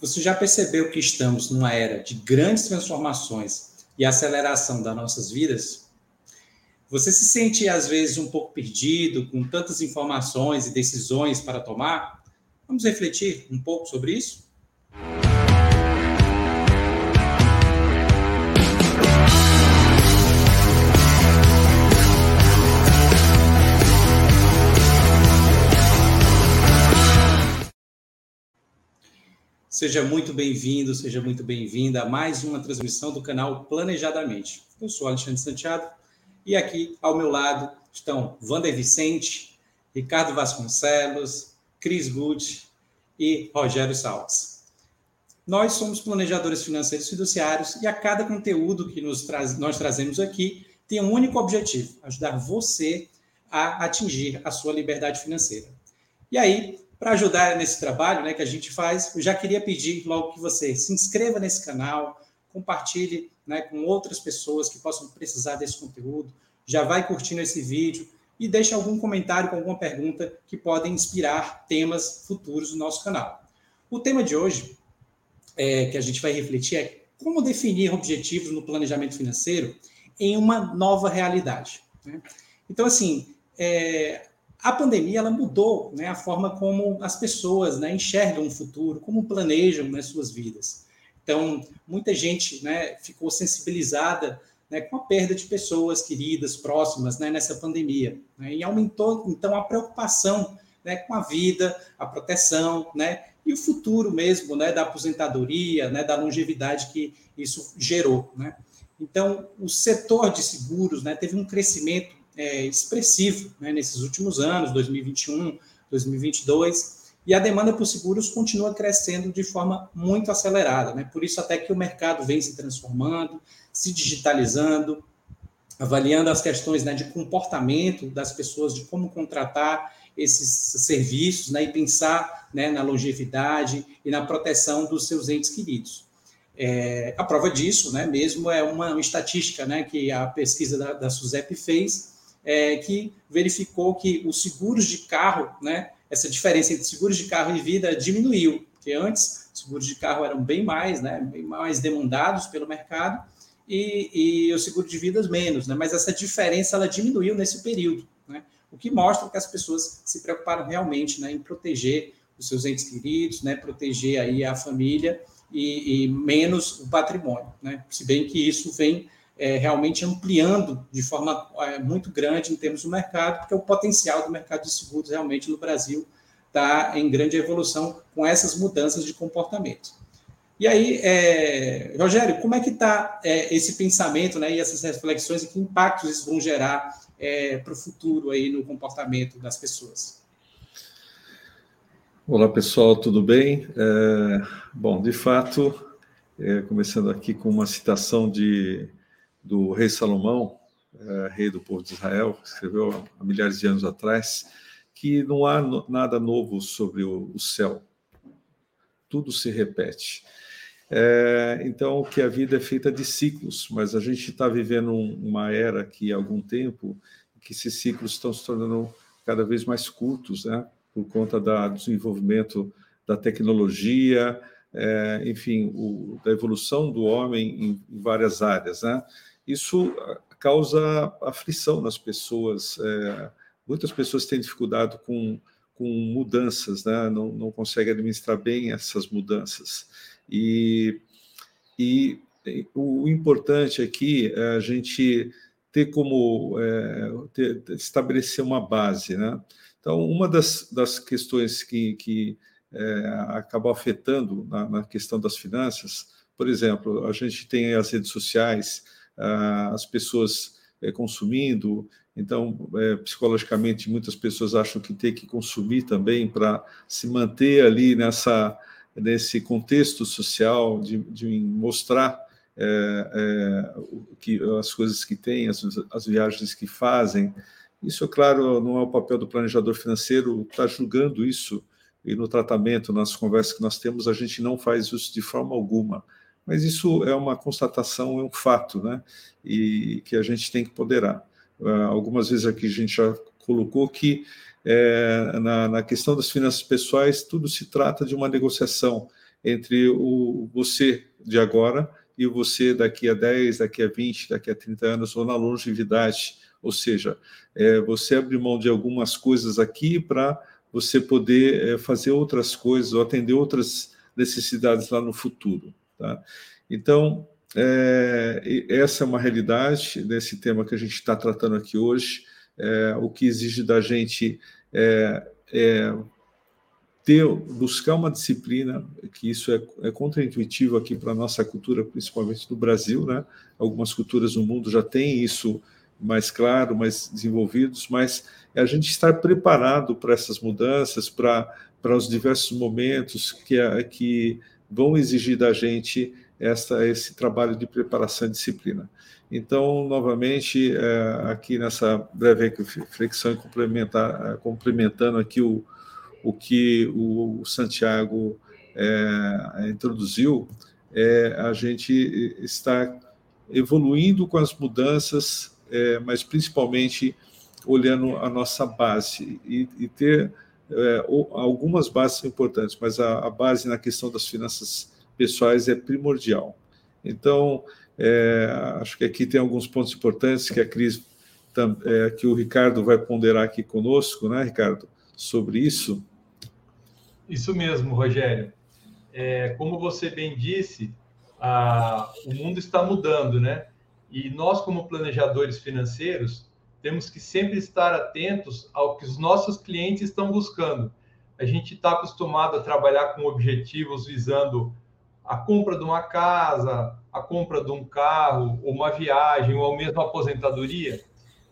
Você já percebeu que estamos numa era de grandes transformações e aceleração das nossas vidas? Você se sente, às vezes, um pouco perdido, com tantas informações e decisões para tomar? Vamos refletir um pouco sobre isso? Seja muito bem-vindo, seja muito bem-vinda a mais uma transmissão do canal Planejadamente. Eu sou Alexandre Santiago e aqui ao meu lado estão Wander Vicente, Ricardo Vasconcelos, Cris Gucci e Rogério Salles. Nós somos planejadores financeiros fiduciários e a cada conteúdo que nos nós trazemos aqui tem um único objetivo: ajudar você a atingir a sua liberdade financeira. E aí, para ajudar nesse trabalho né, que a gente faz, eu já queria pedir logo que você se inscreva nesse canal, compartilhe né, com outras pessoas que possam precisar desse conteúdo, já vai curtindo esse vídeo e deixe algum comentário com alguma pergunta que podem inspirar temas futuros do nosso canal. O tema de hoje é, que a gente vai refletir é como definir objetivos no planejamento financeiro em uma nova realidade. Né? Então, assim, é, a pandemia ela mudou né, a forma como as pessoas né, enxergam o futuro, como planejam né, suas vidas. Então, muita gente né, ficou sensibilizada né, com a perda de pessoas queridas, próximas, né, nessa pandemia. Né, e aumentou, então, a preocupação né, com a vida, a proteção, né, e o futuro mesmo né, da aposentadoria, né, da longevidade que isso gerou. Né. Então, o setor de seguros né, teve um crescimento é, expressivo né, nesses últimos anos, 2021, 2022, e a demanda por seguros continua crescendo de forma muito acelerada. Né? Por isso, até que o mercado vem se transformando, se digitalizando, avaliando as questões né, de comportamento das pessoas, de como contratar esses serviços né, e pensar né, na longevidade e na proteção dos seus entes queridos. É, a prova disso, né, mesmo é uma, uma estatística né, que a pesquisa da, da SUSEP fez, é, que verificou que os seguros de carro, né, essa diferença entre seguros de carro e vida diminuiu, porque antes seguros de carro eram bem mais, né, bem mais demandados pelo mercado e, e os seguros de vidas menos, né, mas essa diferença ela diminuiu nesse período, né, o que mostra que as pessoas se preocuparam realmente né, em proteger os seus entes queridos, né, proteger aí a família e, e menos o patrimônio, né, se bem que isso vem é, realmente ampliando de forma é, muito grande em termos do mercado, porque o potencial do mercado de seguros realmente no Brasil está em grande evolução com essas mudanças de comportamento. E aí, é, Rogério, como é que está é, esse pensamento né, e essas reflexões e que impactos isso vão gerar é, para o futuro aí no comportamento das pessoas? Olá, pessoal, tudo bem? É, bom, de fato, começando aqui com uma citação de do rei Salomão, é, rei do povo de Israel, escreveu há milhares de anos atrás, que não há nada novo sobre o, céu. Tudo se repete. É, então, que a vida é feita de ciclos, mas a gente está vivendo um, uma era que há algum tempo que esses ciclos estão se tornando cada vez mais curtos, né? Por conta do desenvolvimento da tecnologia, é, enfim, o, da evolução do homem em, em várias áreas, né? Isso causa aflição nas pessoas. É, muitas pessoas têm dificuldade com, com mudanças, né? não, não conseguem administrar bem essas mudanças. E, e o importante aqui é a gente ter como é, ter, estabelecer uma base. Né? Então, uma das, das questões que, que é, acabou afetando na, na questão das finanças, por exemplo, a gente tem as redes sociais, as pessoas eh, consumindo. Então, é, psicologicamente, muitas pessoas acham que tem que consumir também para se manter ali nessa, nesse contexto social, de, de mostrar é, é, que, as coisas que têm, as, as, viagens que fazem. Isso, claro, não é o papel do planejador financeiro estar tá julgando isso, e no tratamento, nas conversas que nós temos, a gente não faz isso de forma alguma mas isso é uma constatação, é um fato, né? E que a gente tem que ponderar. Uh, algumas vezes aqui a gente já colocou que é, na, na, questão das finanças pessoais tudo se trata de uma negociação entre o você de agora e você daqui a 10, daqui a 20, daqui a 30 anos, ou na longevidade. Ou seja, é, você abrir mão de algumas coisas aqui para você poder é, fazer outras coisas ou atender outras necessidades lá no futuro. Tá? Então, é, essa é uma realidade desse tema que a gente está tratando aqui hoje. É, o que exige da gente é, é, ter, buscar uma disciplina, que isso é, é contraintuitivo aqui para a nossa cultura, principalmente no Brasil, né? Algumas culturas no mundo já têm isso mais claro, mais desenvolvidos, mas é a gente estar preparado para essas mudanças, para, os diversos momentos que, que vão exigir da gente essa, esse trabalho de preparação e disciplina. Então, novamente, é, aqui nessa breve reflexão, complementar, complementando aqui o, o que o Santiago é, introduziu, é, a gente está evoluindo com as mudanças, é, mas principalmente olhando a nossa base e, e ter é, algumas bases importantes, mas a, a, base na questão das finanças pessoais é primordial. Então, é, acho que aqui tem alguns pontos importantes que a Cris, é, que o Ricardo vai ponderar aqui conosco, né, Ricardo, sobre isso. Isso mesmo, Rogério. É, como você bem disse, a, o mundo está mudando, né? E nós, como planejadores financeiros, temos que sempre estar atentos ao que os nossos clientes estão buscando. A gente está acostumado a trabalhar com objetivos visando a compra de uma casa, a compra de um carro, ou uma viagem, ou mesmo aposentadoria.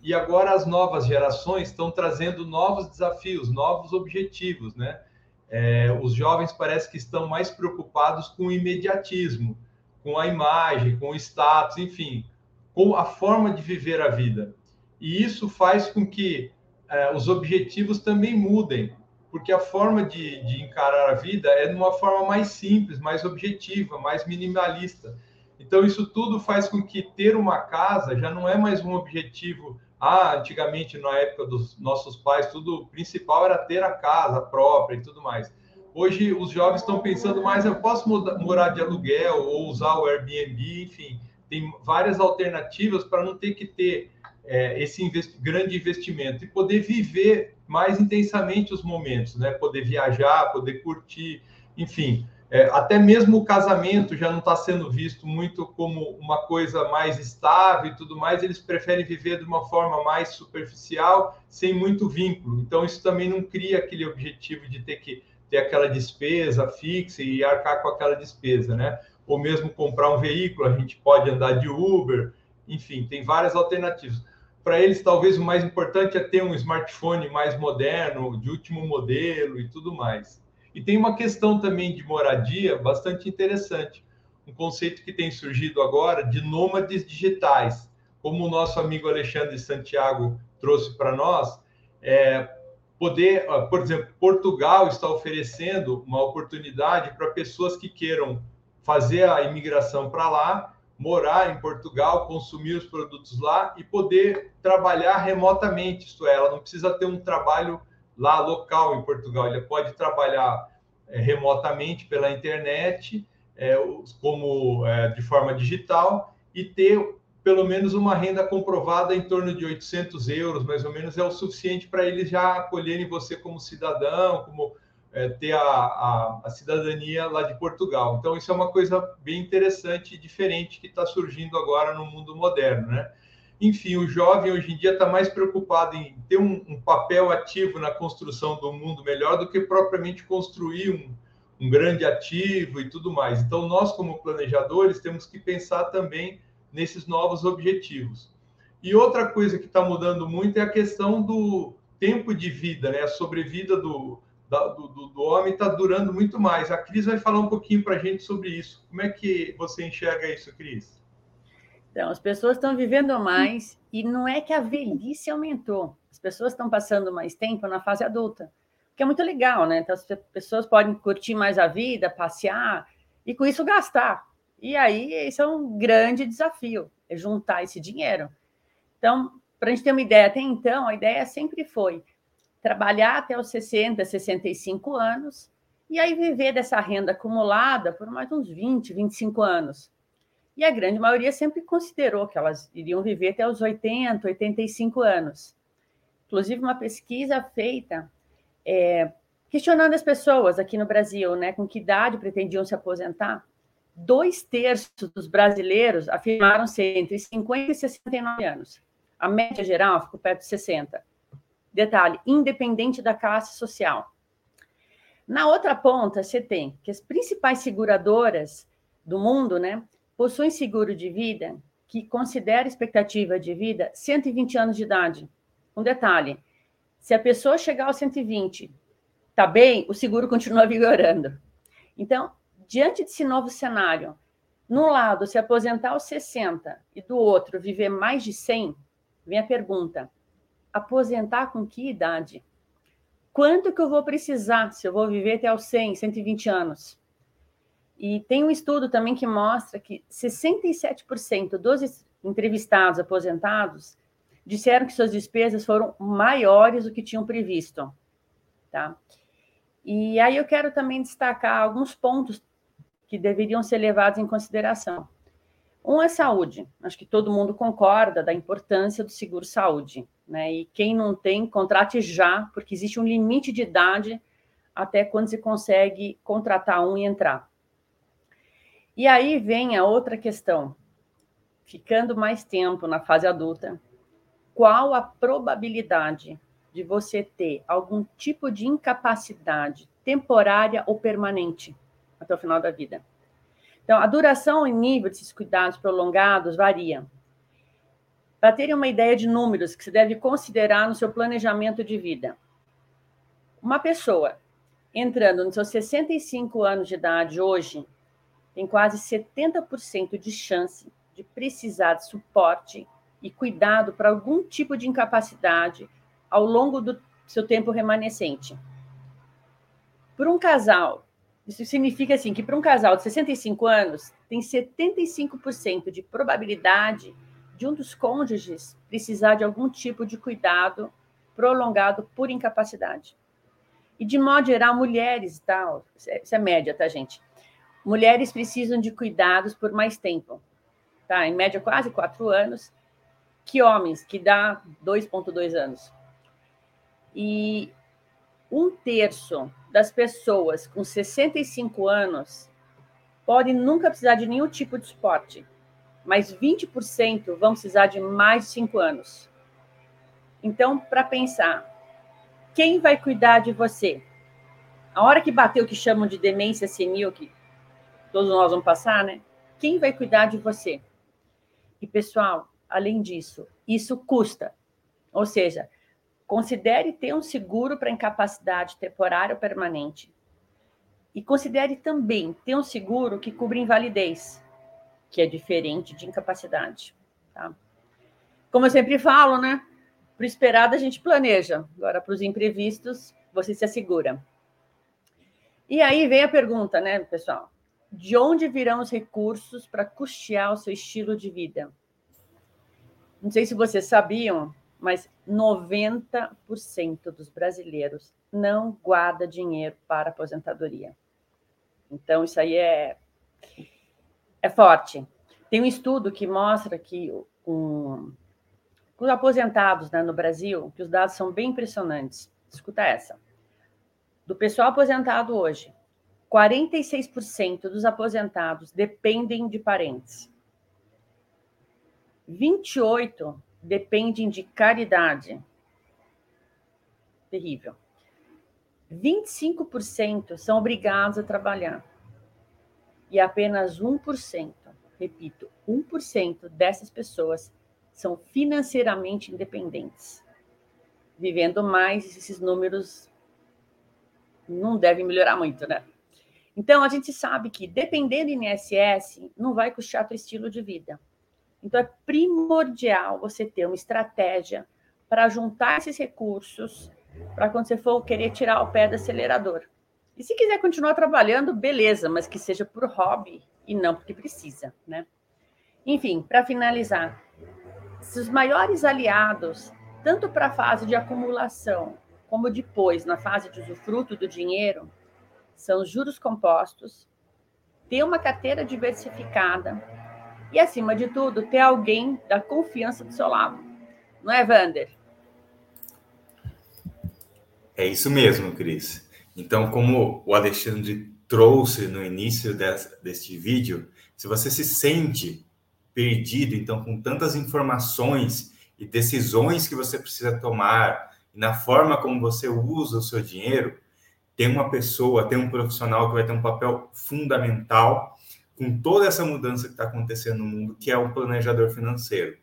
E agora as novas gerações estão trazendo novos desafios, novos objetivos, né? É, os jovens parece que estão mais preocupados com o imediatismo, com a imagem, com o status, enfim, com a forma de viver a vida. E isso faz com que é, os objetivos também mudem, porque a forma de, de encarar a vida é de uma forma mais simples, mais objetiva, mais minimalista. Então, isso tudo faz com que ter uma casa já não é mais um objetivo ah, antigamente, na época dos nossos pais, tudo o principal era ter a casa própria e tudo mais. Hoje, os jovens estão pensando mais, eu posso morar de aluguel ou usar o Airbnb, enfim, tem várias alternativas para não ter que ter é, esse grande investimento e poder viver mais intensamente os momentos, né? Poder viajar, poder curtir, enfim. É, até mesmo o casamento já não está sendo visto muito como uma coisa mais estável e tudo mais, eles preferem viver de uma forma mais superficial, sem muito vínculo. Então, isso também não cria aquele objetivo de ter que ter aquela despesa fixa e arcar com aquela despesa, né? Ou mesmo comprar um veículo, a gente pode andar de Uber, enfim, tem várias alternativas. Para eles, talvez o mais importante é ter um smartphone mais moderno, de último modelo e tudo mais. E tem uma questão também de moradia bastante interessante, um conceito que tem surgido agora de nômades digitais, como o nosso amigo Alexandre Santiago trouxe para nós, é, poder, por exemplo, Portugal está oferecendo uma oportunidade para pessoas que queiram fazer a imigração para lá, morar em Portugal, consumir os produtos lá e poder trabalhar remotamente, isto é, ela não precisa ter um trabalho lá local em Portugal. Ele pode trabalhar é, remotamente pela internet, é, como é, de forma digital, e ter pelo menos uma renda comprovada em torno de 800 euros, mais ou menos, é o suficiente para eles já acolherem você como cidadão, como é, ter a, a, a, cidadania lá de Portugal. Então, isso é uma coisa bem interessante e diferente que está surgindo agora no mundo moderno, né? Enfim, o jovem hoje em dia está mais preocupado em ter um, um, papel ativo na construção do mundo melhor do que propriamente construir um, um grande ativo e tudo mais. Então, nós, como planejadores, temos que pensar também nesses novos objetivos. E outra coisa que está mudando muito é a questão do tempo de vida, né? A sobrevida do, do, do, homem está durando muito mais. A Cris vai falar um pouquinho para a gente sobre isso. Como é que você enxerga isso, Cris? Então, as pessoas estão vivendo mais e não é que a velhice aumentou. As pessoas estão passando mais tempo na fase adulta, que é muito legal, né? Então, as pessoas podem curtir mais a vida, passear e com isso gastar. E aí, esse é um grande desafio, é juntar esse dinheiro. Então, para a gente ter uma ideia, até então, a ideia sempre foi trabalhar até os 60, 65 anos e aí viver dessa renda acumulada por mais uns 20, 25 anos. E a grande maioria sempre considerou que elas iriam viver até os 80, 85 anos. Inclusive, uma pesquisa feita é, questionando as pessoas aqui no Brasil, né, com que idade pretendiam se aposentar. Dois terços dos brasileiros afirmaram ser entre 50 e 69 anos. A média geral ficou perto de 60. Detalhe, independente da classe social. Na outra ponta, você tem que as principais seguradoras do mundo, né, possuem seguro de vida que considera expectativa de vida 120 anos de idade. Um detalhe: se a pessoa chegar aos 120, tá bem, o seguro continua vigorando. Então, diante desse novo cenário, num lado se aposentar aos 60 e do outro viver mais de 100, vem a pergunta: aposentar com que idade? Quanto que eu vou precisar se eu vou viver até aos 100, 120 anos? E tem um estudo também que mostra que 67% dos entrevistados aposentados disseram que suas despesas foram maiores do que tinham previsto, tá? E aí eu quero também destacar alguns pontos que deveriam ser levados em consideração. Um é saúde. Acho que todo mundo concorda da importância do seguro saúde, né? E quem não tem, contrate já, porque existe um limite de idade até quando se consegue contratar um e entrar. E aí vem a outra questão. Ficando mais tempo na fase adulta, qual a probabilidade de você ter algum tipo de incapacidade temporária ou permanente até o final da vida? Então, a duração e nível desses cuidados prolongados varia. Para terem uma ideia de números que você deve considerar no seu planejamento de vida. Uma pessoa entrando nos seus 65 anos de idade hoje tem quase 70% de chance de precisar de suporte e cuidado para algum tipo de incapacidade ao longo do seu tempo remanescente. Para um casal, isso significa assim que para um casal de 65 anos tem 75% de probabilidade de um dos cônjuges precisar de algum tipo de cuidado prolongado por incapacidade. E de modo geral, mulheres, tal, isso é média, tá, gente? mulheres precisam de cuidados por mais tempo, tá? Em média, quase quatro anos, que homens, que dá 2,2 anos. E um terço das pessoas com 65 anos podem nunca precisar de nenhum tipo de esporte, mas 20% vão precisar de mais de 5 anos. Então, para pensar, quem vai cuidar de você? A hora que bateu o que chamam de demência senil, que todos nós vamos passar, né? Quem vai cuidar de você? E, pessoal, além disso, isso custa. Ou seja, considere ter um seguro para incapacidade temporária ou permanente. E considere também ter um seguro que cubra invalidez, que é diferente de incapacidade. Tá? Como eu sempre falo, né? Para o esperado a gente planeja. Agora, para os imprevistos, você se assegura. E aí vem a pergunta, né, pessoal? de onde virão os recursos para custear o seu estilo de vida? Não sei se vocês sabiam, mas 90% dos brasileiros não guarda dinheiro para aposentadoria. Então, isso aí é, é forte. Tem um estudo que mostra que um, os aposentados né, no Brasil, que os dados são bem impressionantes. Escuta essa. Do pessoal aposentado hoje, 46% dos aposentados dependem de parentes. 28 dependem de caridade. Terrível. 25% são obrigados a trabalhar. E apenas 1%, repito, 1% dessas pessoas são financeiramente independentes. Vivendo mais, esses números não devem melhorar muito, né? Então, a gente sabe que, dependendo do INSS, não vai custear teu estilo de vida. Então, é primordial você ter uma estratégia para juntar esses recursos para quando você for querer tirar o pé do acelerador. E se quiser continuar trabalhando, beleza, mas que seja por hobby e não porque precisa, né? Enfim, para finalizar, os maiores aliados, tanto para a fase de acumulação como depois na fase de usufruto do dinheiro, são os juros compostos, ter uma carteira diversificada e, acima de tudo, ter alguém da confiança do seu lado. Não é, Vander? É isso mesmo, Cris. Então, como o Alexandre trouxe no início desse, deste vídeo, se você se sente perdido, então, com tantas informações e decisões que você precisa tomar, e na forma como você usa o seu dinheiro, tem uma pessoa, tem um profissional que vai ter um papel fundamental com toda essa mudança que está acontecendo no mundo, que é o planejador financeiro.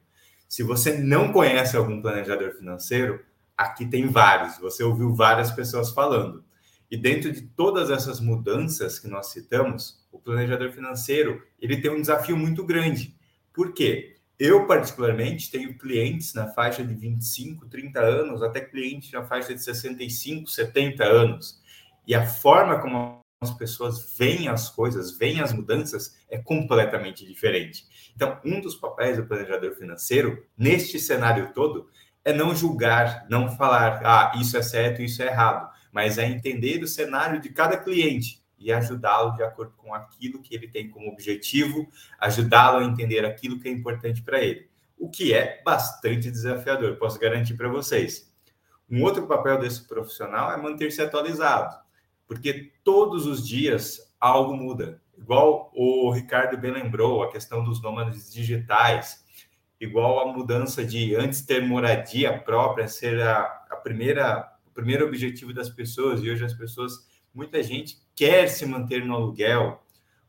Se você não conhece algum planejador financeiro, aqui tem vários, você ouviu várias pessoas falando. E dentro de todas essas mudanças que nós citamos, o planejador financeiro, ele tem um desafio muito grande. Por quê? Eu, particularmente, tenho clientes na faixa de 25, 30 anos, até clientes na faixa de 65, 70 anos. E a forma como as pessoas veem as coisas, veem as mudanças, é completamente diferente. Então, um dos papéis do planejador financeiro, neste cenário todo, é não julgar, não falar, ah, isso é certo, isso é errado, mas é entender o cenário de cada cliente e ajudá-lo de acordo com aquilo que ele tem como objetivo, ajudá-lo a entender aquilo que é importante para ele. O que é bastante desafiador, posso garantir para vocês. Um outro papel desse profissional é manter-se atualizado, porque todos os dias algo muda. Igual o Ricardo bem lembrou, a questão dos nômades digitais, igual a mudança de antes ter moradia própria ser a, a primeira primeiro objetivo das pessoas e hoje as pessoas muita gente quer se manter no aluguel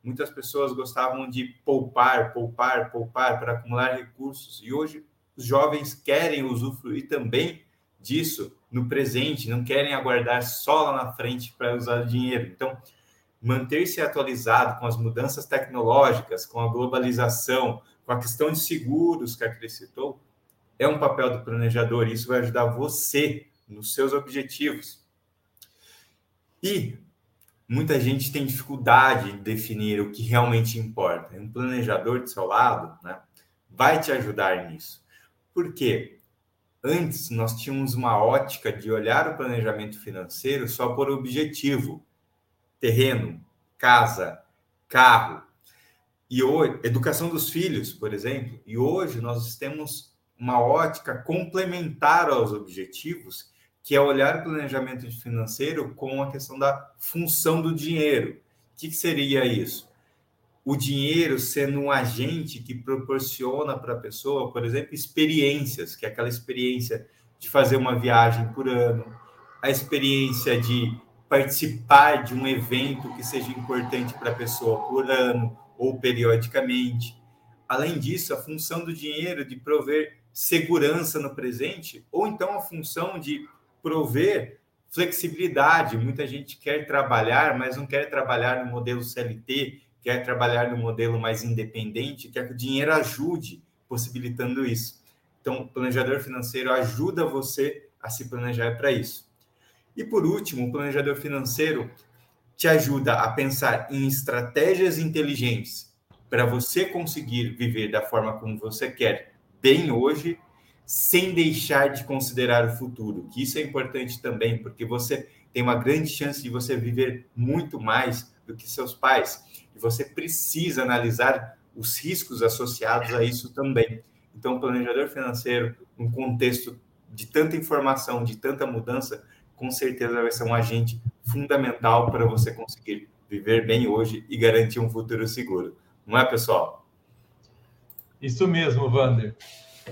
muitas pessoas gostavam de poupar poupar poupar para acumular recursos e hoje os jovens querem usufruir também disso no presente não querem aguardar só lá na frente para usar o dinheiro então manter-se atualizado com as mudanças tecnológicas com a globalização com a questão de seguros que a Cris citou, é um papel do planejador. Isso vai ajudar você nos seus objetivos. E muita gente tem dificuldade de definir o que realmente importa. Um planejador do seu lado né, vai te ajudar nisso. Por quê? Antes, nós tínhamos uma ótica de olhar o planejamento financeiro só por objetivo: terreno, casa, carro, e hoje, educação dos filhos, por exemplo, e hoje nós temos uma ótica complementar aos objetivos, que é olhar o planejamento financeiro com a questão da função do dinheiro. O que, que seria isso? O dinheiro sendo um agente que proporciona para a pessoa, por exemplo, experiências, que é aquela experiência de fazer uma viagem por ano, a experiência de participar de um evento que seja importante para a pessoa por ano, ou periodicamente. Além disso, a função do dinheiro de prover segurança no presente, ou então a função de prover flexibilidade. Muita gente quer trabalhar, mas não quer trabalhar no modelo CLT, quer trabalhar no modelo mais independente, quer que o dinheiro ajude, possibilitando isso. Então, o planejador financeiro ajuda você a se planejar para isso. E por último, o planejador financeiro te ajuda a pensar em estratégias inteligentes para você conseguir viver da forma como você quer, bem hoje, sem deixar de considerar o futuro. Que isso é importante também, porque você tem uma grande chance de você viver muito mais do que seus pais. E você precisa analisar os riscos associados a isso também. Então, o planejador financeiro, num contexto de tanta informação, de tanta mudança, com certeza vai ser um agente fundamental para você conseguir viver bem hoje e garantir um futuro seguro. Não é, pessoal? Isso mesmo, Vander.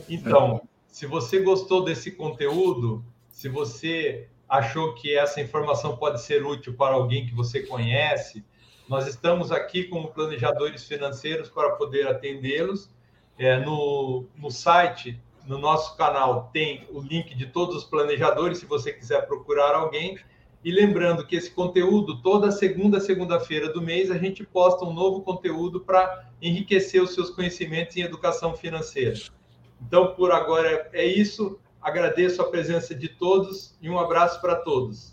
Então, se você gostou desse conteúdo, se você achou que essa informação pode ser útil para alguém que você conhece, nós estamos aqui como planejadores financeiros para poder atendê-los. É, no, no site no nosso canal tem o link de todos os planejadores, se você quiser procurar alguém. E lembrando que esse conteúdo, toda segunda, segunda-feira do mês, a gente posta um novo conteúdo para enriquecer os seus conhecimentos em educação financeira. Então, por agora é isso. Agradeço a presença de todos e um abraço para todos.